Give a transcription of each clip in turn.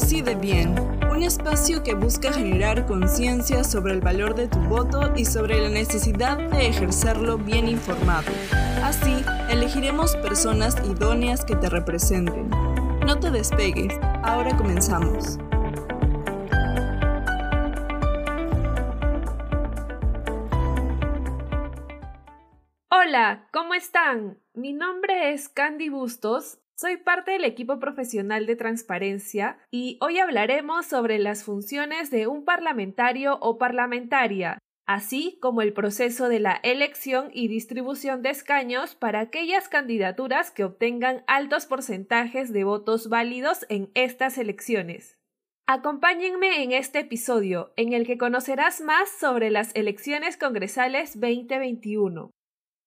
Decide bien, un espacio que busca generar conciencia sobre el valor de tu voto y sobre la necesidad de ejercerlo bien informado. Así, elegiremos personas idóneas que te representen. No te despegues, ahora comenzamos. Hola, ¿cómo están? Mi nombre es Candy Bustos, soy parte del equipo profesional de transparencia y hoy hablaremos sobre las funciones de un parlamentario o parlamentaria, así como el proceso de la elección y distribución de escaños para aquellas candidaturas que obtengan altos porcentajes de votos válidos en estas elecciones. Acompáñenme en este episodio, en el que conocerás más sobre las elecciones congresales 2021.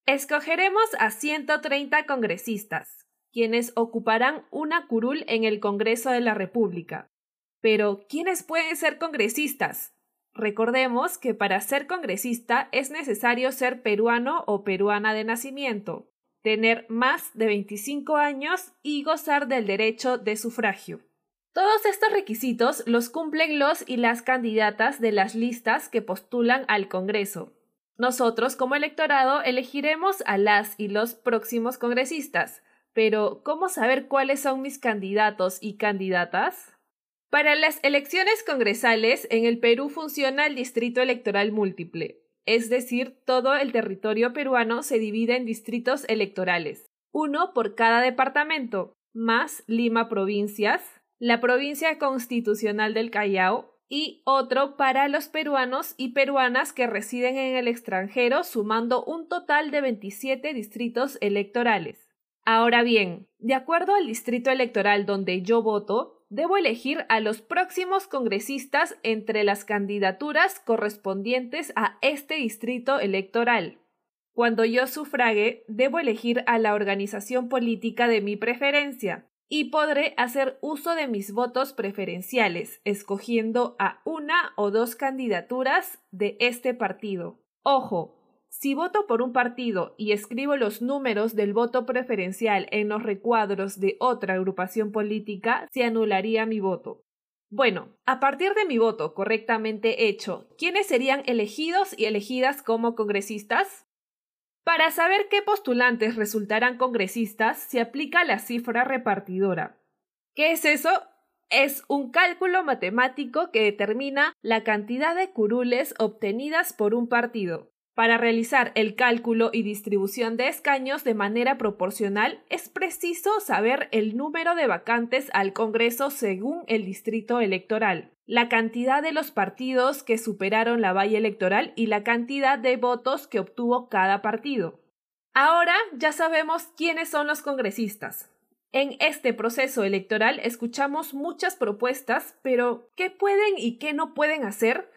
Escogeremos a 130 congresistas, quienes ocuparán una curul en el Congreso de la República. Pero, ¿quiénes pueden ser congresistas? Recordemos que para ser congresista es necesario ser peruano o peruana de nacimiento, tener más de 25 años y gozar del derecho de sufragio. Todos estos requisitos los cumplen los y las candidatas de las listas que postulan al Congreso, nosotros, como electorado, elegiremos a las y los próximos congresistas, pero ¿cómo saber cuáles son mis candidatos y candidatas? Para las elecciones congresales, en el Perú funciona el distrito electoral múltiple, es decir, todo el territorio peruano se divide en distritos electorales, uno por cada departamento, más Lima provincias, la provincia constitucional del Callao, y otro para los peruanos y peruanas que residen en el extranjero, sumando un total de 27 distritos electorales. Ahora bien, de acuerdo al distrito electoral donde yo voto, debo elegir a los próximos congresistas entre las candidaturas correspondientes a este distrito electoral. Cuando yo sufrague, debo elegir a la organización política de mi preferencia, y podré hacer uso de mis votos preferenciales, escogiendo a una o dos candidaturas de este partido. Ojo, si voto por un partido y escribo los números del voto preferencial en los recuadros de otra agrupación política, se anularía mi voto. Bueno, a partir de mi voto correctamente hecho, ¿quiénes serían elegidos y elegidas como congresistas? Para saber qué postulantes resultarán congresistas, se aplica la cifra repartidora. ¿Qué es eso? Es un cálculo matemático que determina la cantidad de curules obtenidas por un partido. Para realizar el cálculo y distribución de escaños de manera proporcional, es preciso saber el número de vacantes al Congreso según el distrito electoral, la cantidad de los partidos que superaron la valla electoral y la cantidad de votos que obtuvo cada partido. Ahora ya sabemos quiénes son los congresistas. En este proceso electoral escuchamos muchas propuestas, pero ¿qué pueden y qué no pueden hacer?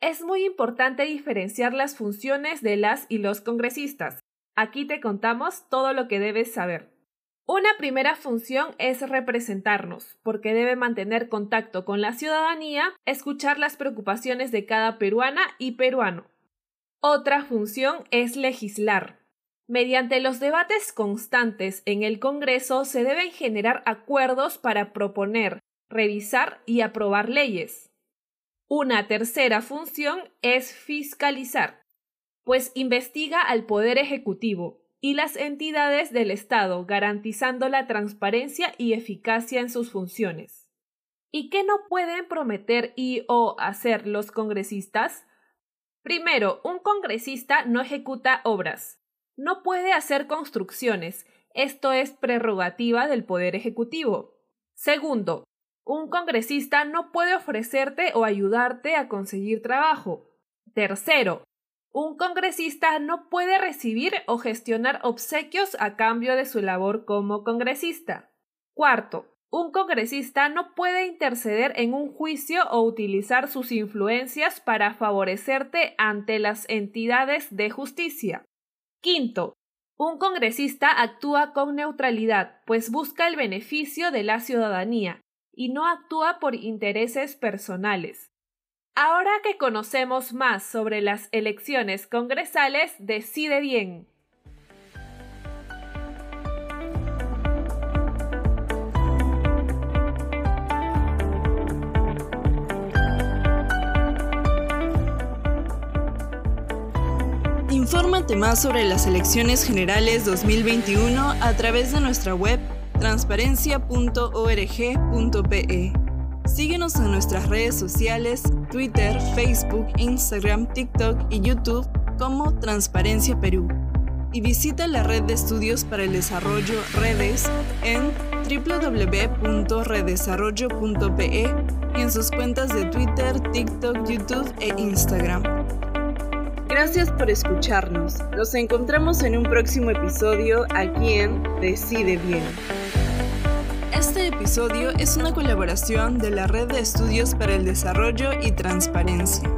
Es muy importante diferenciar las funciones de las y los congresistas. Aquí te contamos todo lo que debes saber. Una primera función es representarnos, porque debe mantener contacto con la ciudadanía, escuchar las preocupaciones de cada peruana y peruano. Otra función es legislar. Mediante los debates constantes en el Congreso se deben generar acuerdos para proponer, revisar y aprobar leyes. Una tercera función es fiscalizar, pues investiga al Poder Ejecutivo y las entidades del Estado, garantizando la transparencia y eficacia en sus funciones. ¿Y qué no pueden prometer y o hacer los congresistas? Primero, un congresista no ejecuta obras, no puede hacer construcciones, esto es prerrogativa del Poder Ejecutivo. Segundo, un congresista no puede ofrecerte o ayudarte a conseguir trabajo. Tercero, un congresista no puede recibir o gestionar obsequios a cambio de su labor como congresista. Cuarto, un congresista no puede interceder en un juicio o utilizar sus influencias para favorecerte ante las entidades de justicia. Quinto, un congresista actúa con neutralidad, pues busca el beneficio de la ciudadanía, y no actúa por intereses personales. Ahora que conocemos más sobre las elecciones congresales, decide bien. Infórmate más sobre las elecciones generales 2021 a través de nuestra web transparencia.org.pe. Síguenos en nuestras redes sociales, Twitter, Facebook, Instagram, TikTok y YouTube como Transparencia Perú. Y visita la red de estudios para el desarrollo Redes en www.redesarrollo.pe y en sus cuentas de Twitter, TikTok, YouTube e Instagram. Gracias por escucharnos. Nos encontramos en un próximo episodio aquí en Decide Bien. Este episodio es una colaboración de la Red de Estudios para el Desarrollo y Transparencia.